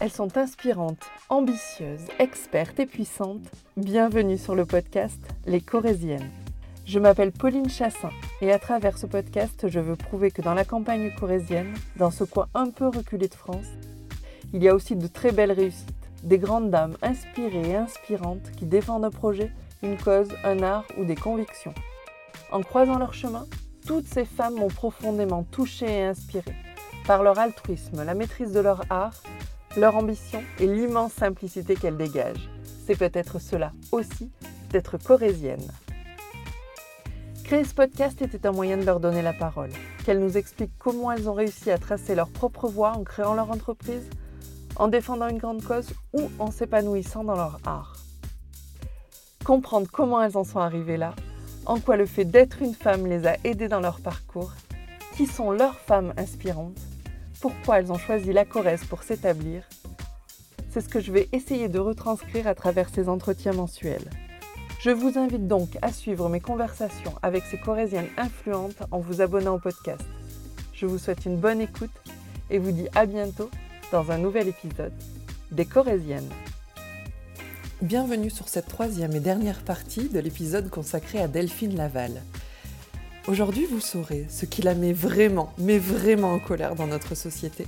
Elles sont inspirantes, ambitieuses, expertes et puissantes. Bienvenue sur le podcast Les Corésiennes. Je m'appelle Pauline Chassin et à travers ce podcast, je veux prouver que dans la campagne corésienne, dans ce coin un peu reculé de France, il y a aussi de très belles réussites, des grandes dames inspirées et inspirantes qui défendent un projet, une cause, un art ou des convictions. En croisant leur chemin, toutes ces femmes m'ont profondément touchée et inspirée par leur altruisme, la maîtrise de leur art leur ambition et l'immense simplicité qu'elles dégagent. C'est peut-être cela aussi d'être corésienne. Créer ce podcast était un moyen de leur donner la parole, qu'elles nous expliquent comment elles ont réussi à tracer leur propre voie en créant leur entreprise, en défendant une grande cause ou en s'épanouissant dans leur art. Comprendre comment elles en sont arrivées là, en quoi le fait d'être une femme les a aidées dans leur parcours, qui sont leurs femmes inspirantes pourquoi elles ont choisi la Corrèze pour s'établir, c'est ce que je vais essayer de retranscrire à travers ces entretiens mensuels. Je vous invite donc à suivre mes conversations avec ces Corésiennes influentes en vous abonnant au podcast. Je vous souhaite une bonne écoute et vous dis à bientôt dans un nouvel épisode des Corésiennes. Bienvenue sur cette troisième et dernière partie de l'épisode consacré à Delphine Laval. Aujourd'hui, vous saurez ce qui la met vraiment, mais vraiment en colère dans notre société.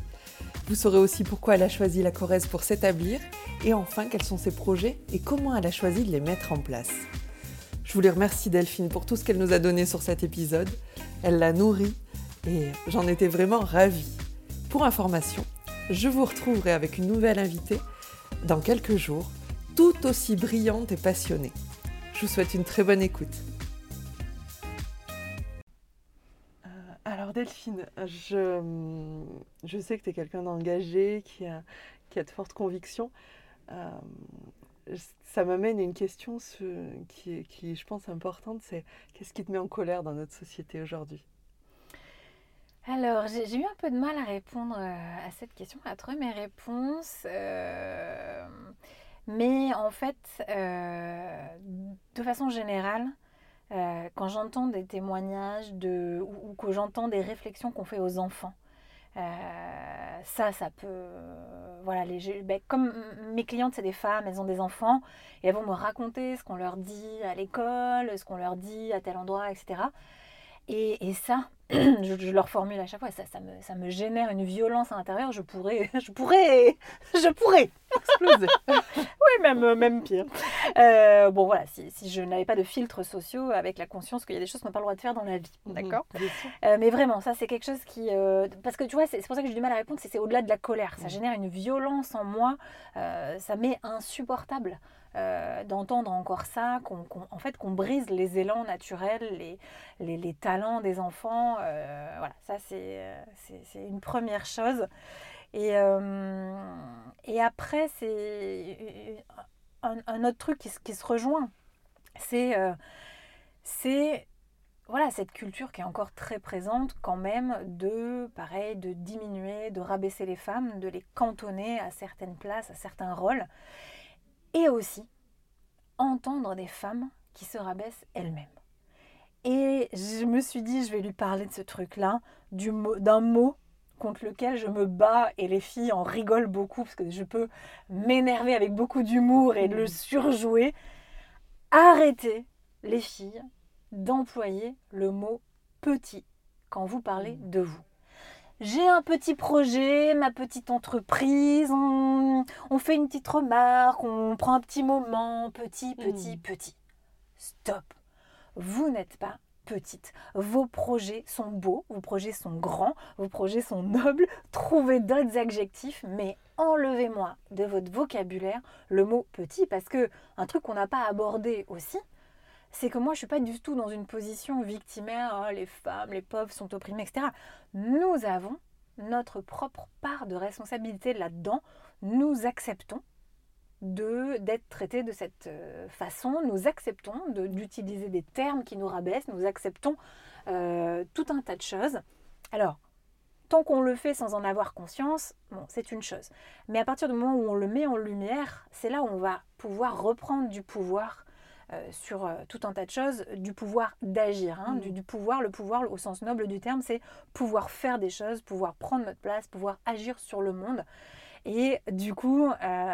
Vous saurez aussi pourquoi elle a choisi la Corrèze pour s'établir et enfin quels sont ses projets et comment elle a choisi de les mettre en place. Je voulais remercier Delphine pour tout ce qu'elle nous a donné sur cet épisode. Elle l'a nourri et j'en étais vraiment ravie. Pour information, je vous retrouverai avec une nouvelle invitée dans quelques jours, tout aussi brillante et passionnée. Je vous souhaite une très bonne écoute. Alors Delphine, je, sais que tu es quelqu'un d'engagé, qui a, de fortes convictions. Euh, ça m'amène à une question qui, qui, je pense, importante, c'est qu'est-ce qui te met en colère dans notre société aujourd'hui? Alors, j'ai eu un peu de mal à répondre euh, à cette question, à trouver mes réponses. Euh, mais en fait, de façon générale, euh, quand j'entends des témoignages de, ou, que j'entends des réflexions qu'on fait aux enfants, euh, ça, ça peut. voilà, les, ben, comme mes clientes, c'est des femmes, elles ont des enfants, et elles vont me raconter ce qu'on leur dit à l'école, ce qu'on leur dit à tel endroit, etc. Et, et ça, je, leur formule à chaque fois, ça, ça, me, ça me génère une violence à l'intérieur, je pourrais, je pourrais, je pourrais exploser. oui, même, même pire. Euh, bon, voilà, si, si je n'avais pas de filtres sociaux avec la conscience qu'il y a des choses qu'on n'a pas le droit de faire dans la vie, mhm, d'accord euh, Mais vraiment, ça, c'est quelque chose qui... Euh, parce que tu vois, c'est pour ça que j'ai du mal à répondre, c'est au-delà de la colère. Ça mhm. génère une violence en moi, ça m'est insupportable. Euh, d'entendre encore ça, qu'on, en fait qu'on brise les élans naturels, les, les, talents des enfants. Euh, voilà, ça c'est, c'est, une première chose. Et, euh, et après, c'est un, autre truc qui, qui se rejoint. C'est, c'est voilà, cette culture qui est encore très présente quand même de, pareil, de diminuer, de rabaisser les femmes, de les cantonner à certaines places, à certains rôles et aussi entendre des femmes qui se rabaissent elles-mêmes. Et je me suis dit, je vais lui parler de ce truc-là, d'un mot contre lequel je me bats et les filles en rigolent beaucoup parce que je peux m'énerver avec beaucoup d'humour et le surjouer. Arrêtez, les filles, d'employer le mot petit quand vous parlez de vous j'ai un petit projet, ma petite entreprise, on, fait une petite remarque, on prend un petit moment, petit, petit, hmm. petit. Stop. Vous n'êtes pas petite. Vos projets sont beaux, vos projets sont grands, vos projets sont nobles. Trouvez d'autres adjectifs, mais enlevez-moi de votre vocabulaire le mot petit parce que un truc qu'on n'a pas abordé aussi, c'est que moi, je ne suis pas du tout dans une position victimaire, oh, les femmes, les pauvres sont opprimées, etc. Nous avons notre propre part de responsabilité là-dedans. Nous acceptons d'être traités de cette euh, façon, nous acceptons d'utiliser des termes qui nous rabaissent, nous acceptons euh, tout un tas de choses. Alors, tant qu'on le fait sans en avoir conscience, bon, c'est une chose. Mais à partir du moment où on le met en lumière, c'est là où on va pouvoir reprendre du pouvoir sur euh, tout un tas de choses, du pouvoir d'agir. Hein, mm. du, pouvoir, le pouvoir au sens noble du terme, c'est pouvoir faire des choses, pouvoir prendre notre place, pouvoir agir sur le monde. Et du coup,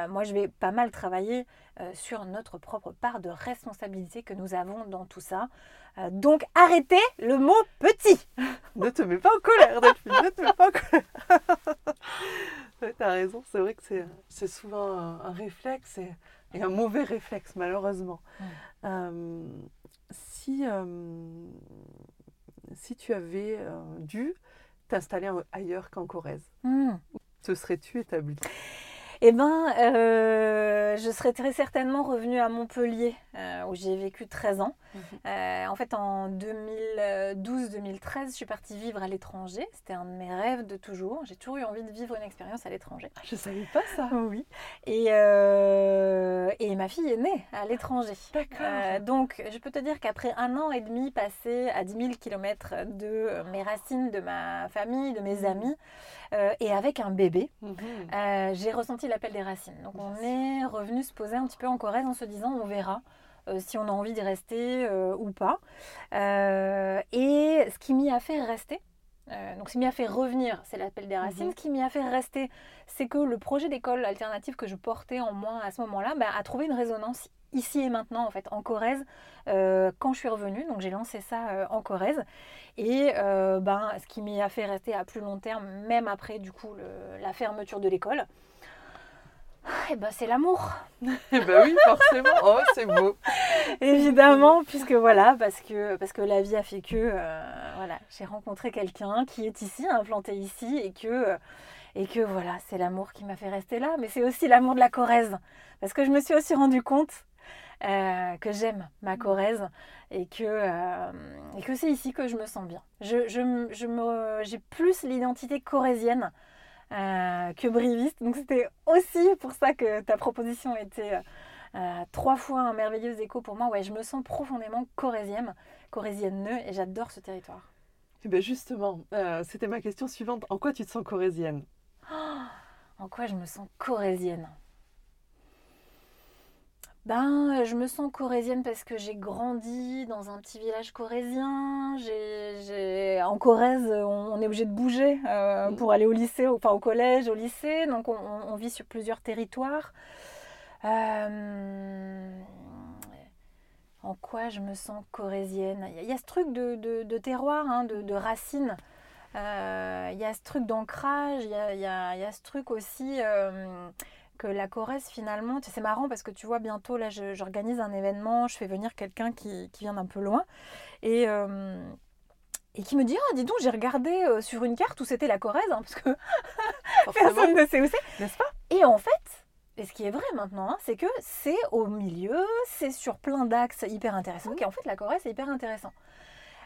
moi, je vais pas mal travailler sur notre propre part de responsabilité que nous avons dans tout ça. donc, arrêtez le mot petit. ne te mets pas en colère, Delphine, ne te mets pas en colère. tu as raison, c'est vrai que c'est souvent un, réflexe et, un mauvais réflexe, malheureusement. si, si tu avais dû t'installer ailleurs qu'en Corrèze, mmh. te serais-tu établi eh bien, euh, je serais très certainement revenue à Montpellier, euh, où j'ai vécu 13 ans. Mhm. Euh, en fait, en 2012-2013, je suis partie vivre à l'étranger. C'était un de mes rêves de toujours. J'ai toujours eu envie de vivre une expérience à l'étranger. Ah, je ne savais pas ça. Oui. Et ma fille est née à l'étranger. D'accord. donc, je peux te dire qu'après un an et demi passé à 10 000 km de mes racines, de ma famille, de mes mhm. amis, euh, et avec un bébé, mhm. euh, j'ai ressenti l'appel des racines. Donc on est revenu se poser un petit peu en Corrèze en se disant on verra. Euh, si on a envie d'y rester ou pas. et ce qui m'y a fait rester, donc ce qui m'y a fait revenir, c'est l'appel des racines. Mhm. Ce qui m'y a fait rester, c'est que le projet d'école alternative que je portais en moi à ce moment-là bah, a trouvé une résonance ici et maintenant, en fait, en Corrèze, euh, quand je suis revenue. Donc j'ai lancé ça euh, en Corrèze. Et euh, ben, ce qui m'y a fait rester à plus long terme, même après du coup la fermeture de l'école, eh ben, c'est l'amour. eh ben oui, forcément. Oh, c'est beau. Évidemment, puisque voilà, parce que, parce que la vie a fait que voilà, j'ai rencontré quelqu'un qui est ici, implanté ici, et que, et que voilà, c'est l'amour qui m'a fait rester là. Mais c'est aussi l'amour de la Corrèze. Parce que je me suis aussi rendu compte euh, que j'aime ma. Corrèze et que, euh, et que c'est ici que je me sens bien. Je, je, je me, j'ai plus l'identité corrézienne euh, que briviste. Donc c'était aussi pour ça que ta proposition était trois fois un merveilleux écho pour moi. Ouais, je me sens profondément corrézienne, corrézienne et j'adore ce territoire. Et eh ben justement, c'était ma question suivante. En quoi tu te sens corrézienne En quoi je me sens corrézienne ben, je me sens corésienne parce que j'ai grandi dans un petit village corésien. J'ai, En Corrèze, on, est obligé de bouger euh, pour aller au lycée, enfin au collège, au lycée. Donc on, vit sur plusieurs territoires. Euh, en quoi je me sens corésienne? Il y, a ce truc de, terroir, hein, de, racines. Euh, il y a ce truc d'ancrage, il y a, ce truc aussi que la Corrèze finalement, c'est marrant parce que tu vois bientôt là j'organise un événement, je fais venir quelqu'un qui, vient d'un peu loin et, euh, et qui me dit ah dis donc j'ai regardé euh, sur une carte où c'était la Corrèze hein, parce que personne ne sait où c'est, n'est-ce pas? Et en fait, et ce qui est vrai maintenant, hein, c'est que c'est au milieu, c'est sur plein d'axes hyper intéressants, mmh. et en fait la Corrèze c'est hyper intéressant.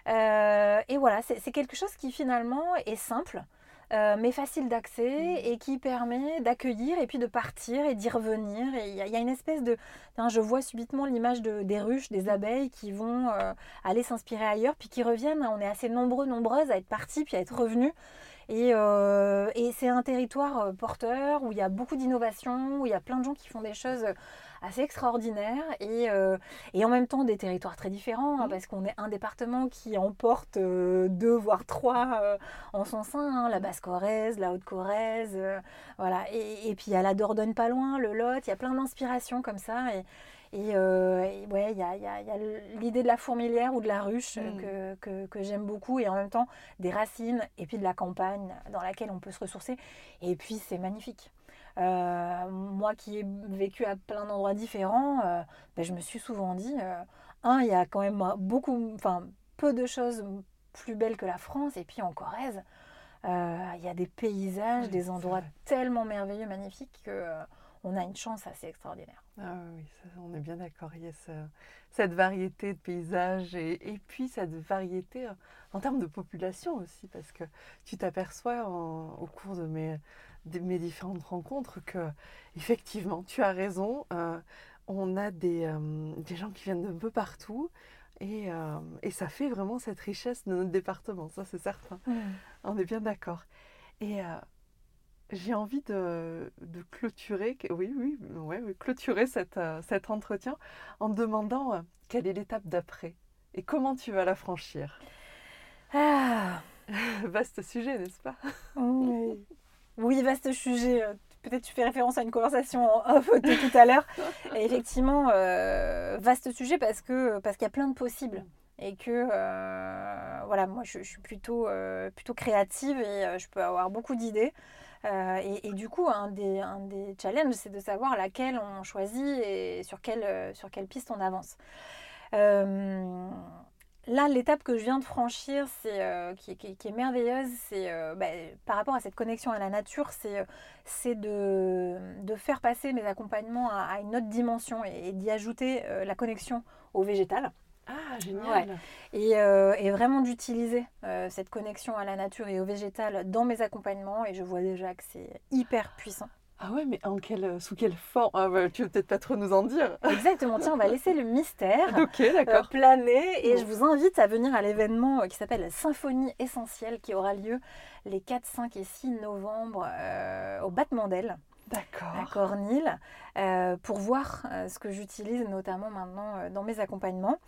Euh, et voilà, c'est quelque chose qui finalement est simple. Euh, mais facile d'accès mmh. et qui permet d'accueillir et puis de partir et d'y revenir. Et il y, a une espèce de... je vois subitement l'image de, des ruches, des mmh. abeilles qui vont euh, aller s'inspirer ailleurs, puis qui reviennent. On est assez nombreux, nombreuses à être partis, puis à être revenus. Et, euh, et c'est un territoire porteur où il y a beaucoup d'innovation, où il y a plein de gens qui font des choses assez extraordinaire et, euh, et en même temps des territoires très différents, hein, mmh. parce qu'on est un département qui emporte euh, deux, voire trois euh, en son sein, hein, la Basse-Corrèze, la Haute-Corrèze, voilà. Et, et, puis il y a la Dordogne pas loin, le Lot, il y a plein d'inspirations comme ça. Et, et, ouais, il y a, y a, y a l'idée de la fourmilière ou de la ruche mmh. que, que, que j'aime beaucoup, et en même temps des racines, et puis de la campagne dans laquelle on peut se ressourcer. Et puis c'est magnifique. Euh, moi qui ai vécu à plein d'endroits différents, euh, ben, je me suis souvent dit, euh, un, il y a quand même beaucoup, enfin peu de choses plus belles que la France, et puis en Corrèze, il y a des paysages, des endroits tellement merveilleux, magnifiques que on a une chance assez extraordinaire. Ah oui, on est bien d'accord. Il y a cette variété de paysages et, et, puis cette variété en termes de population aussi, parce que tu t'aperçois au cours de mes, mes différentes rencontres que, effectivement, tu as raison. Euh, on a des, euh, des, gens qui viennent d'un peu partout et, euh, et, ça fait vraiment cette richesse de notre département, ça c'est certain. Mmh. On est bien d'accord. Et j'ai envie de, de, clôturer, oui, oui, ouais, clôturer cette, cet entretien en demandant quelle est l'étape d'après et comment tu vas la franchir. Ah. Vaste sujet, n'est-ce pas? Oui. Oui, vaste sujet. Euh, peut-être tu fais référence à une conversation en off de tout à l'heure. Et effectivement, vaste sujet parce que parce qu'il y a plein de possibles et que voilà, moi je, suis plutôt, plutôt créative et je peux avoir beaucoup d'idées. et, du coup, un des, un des challenges, c'est de savoir laquelle on choisit et sur quelle, sur quelle piste on avance. Là, l'étape que je viens de franchir, c'est euh, qui, est merveilleuse, c'est euh, bah, par rapport à cette connexion à la nature, c'est euh, de, faire passer mes accompagnements à, une autre dimension et, d'y ajouter la connexion au végétal. Ah, génial et, et, vraiment d'utiliser cette connexion à la nature et au végétal dans mes accompagnements. Et je vois déjà que c'est hyper puissant. Ah ouais, mais en quelle, euh, sous quelle forme? Ah bah, Tu veux peut-être pas trop nous en dire. Exactement, tiens, on va laisser le mystère euh, planer et je vous invite à venir à l'événement euh, qui s'appelle la Symphonie Essentielle qui aura lieu les 4, 5 et 6 novembre au Battement d'Aile. À Cornille, pour voir ce que j'utilise notamment maintenant dans mes accompagnements.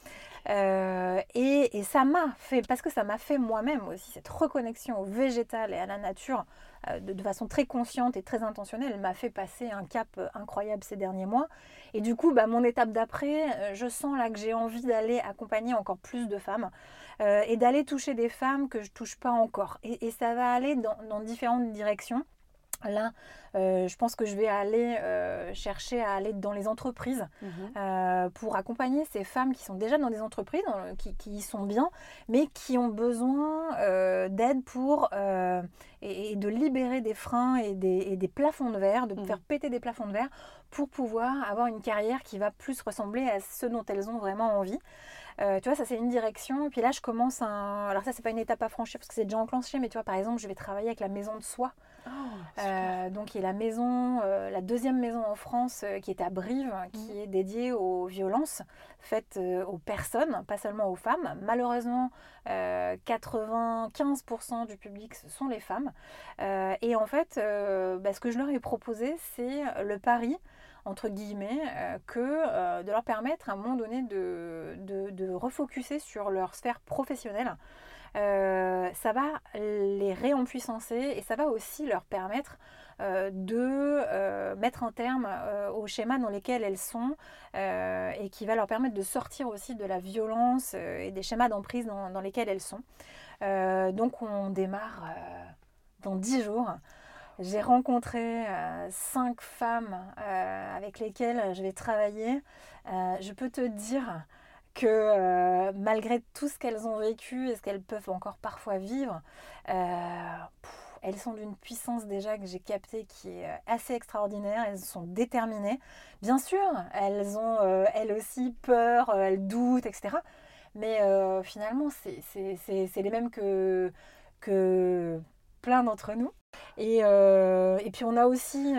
et, et, ça m'a fait, parce que ça m'a fait moi-même aussi cette reconnexion au végétal et à la nature euh, de, façon très consciente et très intentionnelle, m'a fait passer un cap euh, incroyable ces derniers mois. Et du coup, bah, mon étape d'après, euh, je sens là que j'ai envie d'aller accompagner encore plus de femmes et d'aller toucher des femmes que je ne touche pas encore. Et, ça va aller dans différentes directions. Là, euh, je pense que je vais aller euh, chercher à aller dans les entreprises mhm. euh, pour accompagner ces femmes qui sont déjà dans des entreprises, qui, qui, y sont bien, mais qui ont besoin d'aide pour et, de libérer des freins et des, plafonds de verre, de mhm. faire péter des plafonds de verre pour pouvoir avoir une carrière qui va plus ressembler à ce dont elles ont vraiment envie. tu vois, ça c'est une direction. Et puis là, je commence un. Alors, ça, c'est pas une étape à franchir parce que c'est déjà enclenché, mais tu vois, par exemple, je vais travailler avec la maison de soie. Oh, euh, donc, il y a la maison, euh, la deuxième maison en France euh, qui est à Brive, qui mm. est dédiée aux violences faites aux personnes, pas seulement aux femmes. Malheureusement, 95% du public, ce sont les femmes. et en fait, bah, ce que je leur ai proposé, c'est le pari entre guillemets, que de leur permettre à un moment donné de, de, de refocuser sur leur sphère professionnelle euh, ça va les réempuissancer et ça va aussi leur permettre euh, de euh, mettre un terme aux schémas dans lesquels elles sont et qui va leur permettre de sortir aussi de la violence et des schémas d'emprise dans, lesquels elles sont. donc on démarre dans dix jours. J'ai rencontré cinq femmes avec lesquelles je vais travailler. je peux te dire que malgré tout ce qu'elles ont vécu et ce qu'elles peuvent encore parfois vivre, elles sont d'une puissance déjà que j'ai captée qui est assez extraordinaire. Elles sont déterminées. Bien sûr, elles ont elles aussi peur, elles doutent, etc. Mais finalement, c'est les mêmes que, que plein d'entre nous. Et, et, puis on a aussi,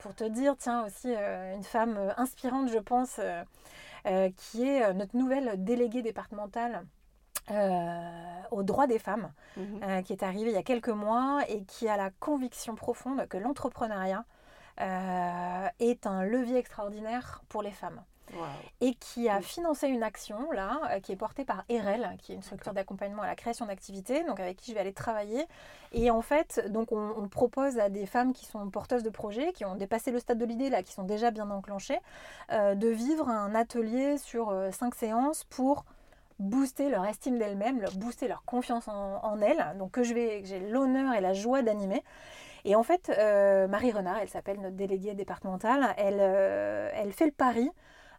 pour te dire, tiens, aussi une femme inspirante, je pense, qui est euh, notre nouvelle déléguée départementale euh, aux droits des femmes, mhm. qui est arrivée il y a quelques mois et qui a la conviction profonde que l'entrepreneuriat est un levier extraordinaire pour les femmes et qui a financé une action là, euh, qui est portée par EREL, qui est une structure d'accompagnement à la création d'activités, donc avec qui je vais aller travailler. Et en fait, donc on, propose à des femmes qui sont porteuses de projets, qui ont dépassé le stade de l'idée là, qui sont déjà bien enclenchées, euh, de vivre un atelier sur euh, cinq séances pour booster leur estime d'elles-mêmes, booster leur confiance en, elles, donc que je vais, j'ai l'honneur et la joie d'animer. Et en fait, Marie Renard, elle s'appelle notre déléguée départementale, elle, elle fait le pari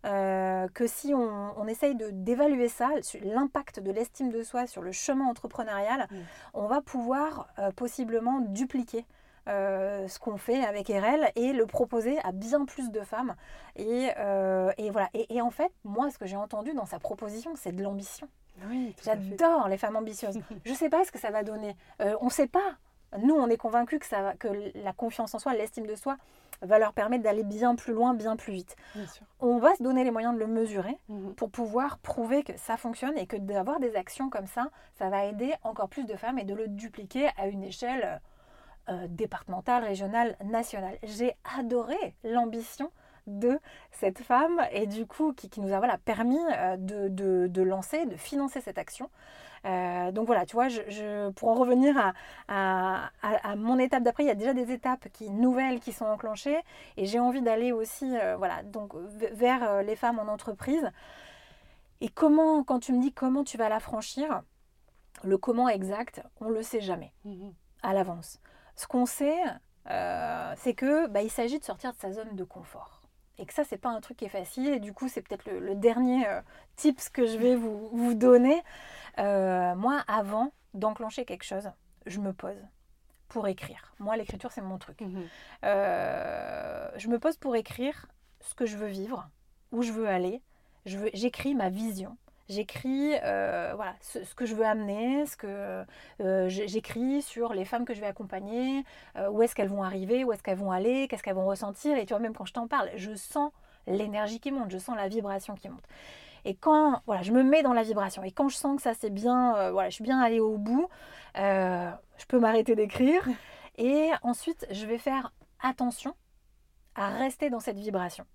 euh, que si on, essaye de, d'évaluer ça, l'impact de l'estime de soi sur le chemin entrepreneurial, mm. on va pouvoir euh, possiblement dupliquer euh, ce qu'on fait avec RL et le proposer à bien plus de femmes. Et, voilà. Et, en fait, moi, ce que j'ai entendu dans sa proposition, c'est de l'ambition. J'adore les femmes ambitieuses. Je ne sais pas ce que ça va donner. on ne sait pas. Nous, on est convaincus que, ça, que la confiance en soi, l'estime de soi, va leur permettre d'aller bien plus loin, bien plus vite. On va se donner les moyens de le mesurer mhm. pour pouvoir prouver que ça fonctionne et que d'avoir des actions comme ça, ça va aider encore plus de femmes et de le dupliquer à une échelle euh, départementale, régionale, nationale. J'ai adoré l'ambition de cette femme et du coup qui, nous a voilà, permis euh, de, de, lancer, de financer cette action. Euh, donc voilà, tu vois, je, pour en revenir à, mon étape d'après, il y a déjà des étapes qui, nouvelles qui sont enclenchées et j'ai envie d'aller aussi euh, voilà, donc, vers euh, les femmes en entreprise. Et comment, quand tu me dis comment tu vas la franchir, le comment exact, on ne le sait jamais mmh à l'avance. Ce qu'on sait, c'est que bah, il s'agit de sortir de sa zone de confort et que ça c'est pas un truc qui est facile et du coup c'est peut-être le, dernier tips que je vais vous, vous donner euh, moi, avant d'enclencher quelque chose, je me pose pour écrire. Moi, l'écriture, c'est mon truc. Mhm. Euh, je me pose pour écrire ce que je veux vivre, où je veux aller. J'écris ma vision. J'écris euh, voilà, ce, que je veux amener, ce que j'écris sur les femmes que je vais accompagner, où est-ce qu'elles vont arriver, où est-ce qu'elles vont aller, qu'est-ce qu'elles vont ressentir. Et tu vois, même quand je t'en parle, je sens l'énergie qui monte, je sens la vibration qui monte. Et quand voilà, je me mets dans la vibration et quand je sens que ça c'est bien, euh, voilà, je suis bien allée au bout, euh, je peux m'arrêter d'écrire. Et ensuite, je vais faire attention à rester dans cette vibration.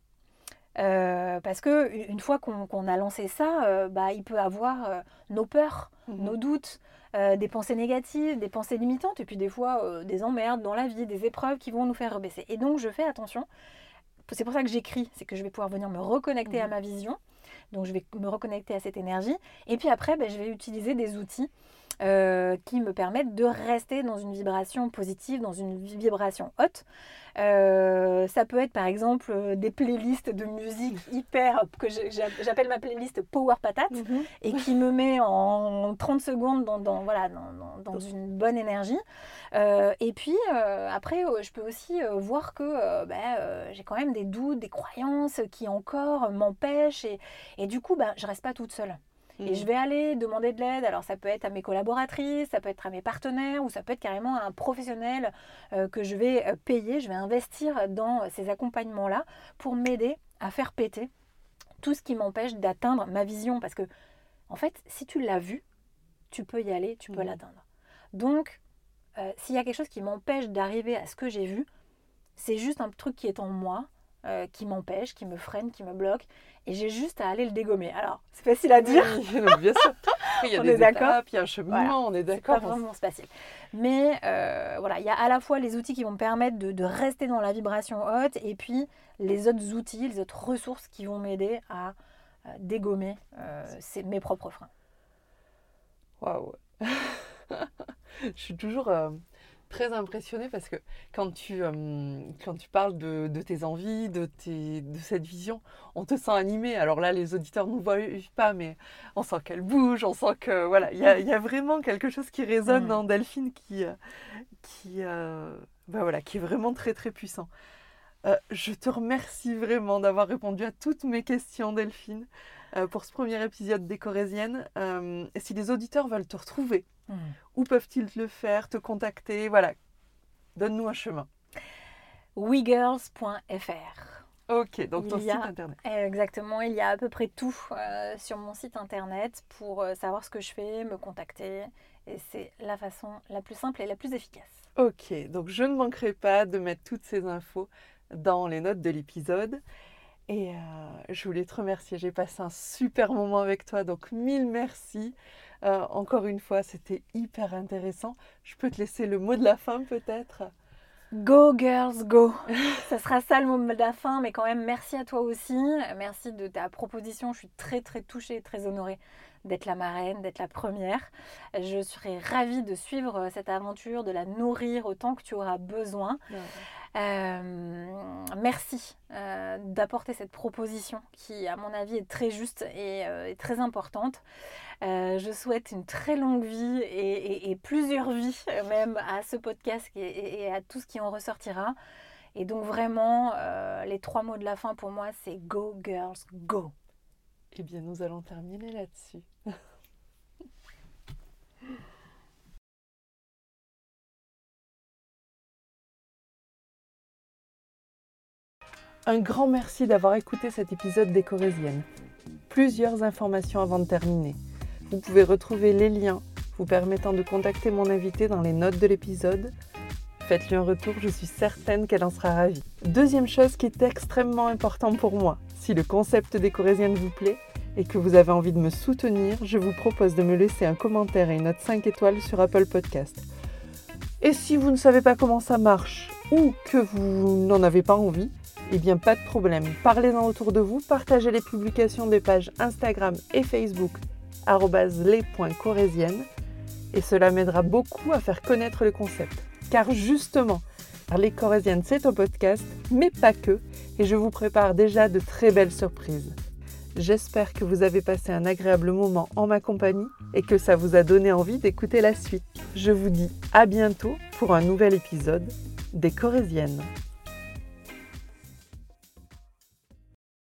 Euh, parce que une fois qu'on a lancé ça, bah, il peut avoir nos peurs, mhm. nos doutes, des pensées négatives, des pensées limitantes, et puis des fois des emmerdes dans la vie, des épreuves qui vont nous faire rebaisser. Et donc je fais attention. C'est pour ça que j'écris, c'est que je vais pouvoir venir me reconnecter à mhm. ma vision donc je vais me reconnecter à cette énergie. Et puis après, ben, je vais utiliser des outils euh, qui me permettent de rester dans une vibration positive, dans une vibration haute. Euh, ça peut être par exemple euh, des playlists de musique hyper, que j'appelle ma playlist Power Patate, mhm. et qui me met en 30 secondes dans, voilà, dans, une bonne énergie. et puis après, je peux aussi voir que ben, j'ai quand même des doutes, des croyances qui encore m'empêchent, et, et, du coup, ben, je reste pas toute seule. Et je mm. vais aller demander de l'aide. Alors ça peut être à mes collaboratrices, ça peut être à mes partenaires ou ça peut être carrément à un professionnel euh, que je vais euh, payer. Je vais investir dans ces accompagnements-là pour m'aider à faire péter tout ce qui m'empêche d'atteindre ma vision. Parce que, en fait, si tu l'as vu, tu peux y aller, tu peux mm. l'atteindre. Donc, euh, s'il y a quelque chose qui m'empêche d'arriver à ce que j'ai vu, c'est juste un truc qui est en moi, qui m'empêche, qui me freine, qui me bloque et j'ai juste à aller le dégommer. Alors, c'est facile à dire. Oui, bien sûr. Il y a des étapes, il y a un cheminement, on est d'accord. C'est pas vraiment facile. Mais euh, voilà, il y a à la fois les outils qui vont me permettre de, rester dans la vibration haute et puis les autres outils, les autres ressources qui vont m'aider à euh, dégommer euh, mes propres freins. Waouh Je suis toujours très impressionnée parce que quand tu, euh, quand tu parles de, de, tes envies, de, tes, de cette vision, on te sent animé. Alors là, les auditeurs ne nous voient pas, mais on sent qu'elle bouge, on sent que voilà, il y a, y a, vraiment quelque chose qui résonne mm. dans Delphine qui, euh, qui, euh, bah voilà, qui est vraiment très très puissant. je te remercie vraiment d'avoir répondu à toutes mes questions, Delphine, pour ce premier épisode des Corésiennes. si les auditeurs veulent te retrouver, Hmm. Où peuvent-ils le faire, te contacter? Voilà, donne-nous un chemin. WeGirls.fr Ok, donc ton site internet. Exactement, il y a à peu près tout euh, sur mon site internet pour euh, savoir ce que je fais, me contacter. Et c'est la façon la plus simple et la plus efficace. Ok, donc je ne manquerai pas de mettre toutes ces infos dans les notes de l'épisode. Et euh, je voulais te remercier, j'ai passé un super moment avec toi, donc mille merci. Euh, encore une fois, c'était hyper intéressant. Je peux te laisser le mot de la fin peut-être? Go girls, go Ça sera ça le mot de la fin, mais quand même merci à toi aussi. Merci de ta proposition. Je suis très très touchée et très honorée d'être la marraine, d'être la première. Je serai ravie de suivre cette aventure, de la nourrir autant que tu auras besoin. Euh, merci euh, d'apporter cette proposition qui, à mon avis, est très juste et, euh, très importante. je souhaite une très longue vie et, plusieurs vies même à ce podcast et, et, à tout ce qui en ressortira. Et donc vraiment, les trois mots de la fin pour moi, c'est Go Girls, Go. Eh bien, nous allons terminer là-dessus. Un grand merci d'avoir écouté cet épisode des Corésiennes. Plusieurs informations avant de terminer. Vous pouvez retrouver les liens vous permettant de contacter mon invité dans les notes de l'épisode. Faites-lui un retour, je suis certaine qu'elle en sera ravie. Deuxième chose qui est extrêmement important pour moi, si le concept des Corésiennes vous plaît, et que vous avez envie de me soutenir, je vous propose de me laisser un commentaire et une note 5 étoiles sur Apple Podcast. Et si vous ne savez pas comment ça marche ou que vous n'en avez pas envie, eh bien pas de problème. Parlez-en autour de vous, partagez les publications des pages Instagram et Facebook les.corésiennes et cela m'aidera beaucoup à faire connaître le concept. Car justement, les Corésiennes c'est un podcast, mais pas que, et je vous prépare déjà de très belles surprises. J'espère que vous avez passé un agréable moment en ma compagnie et que ça vous a donné envie d'écouter la suite. Je vous dis à bientôt pour un nouvel épisode des Corésiennes.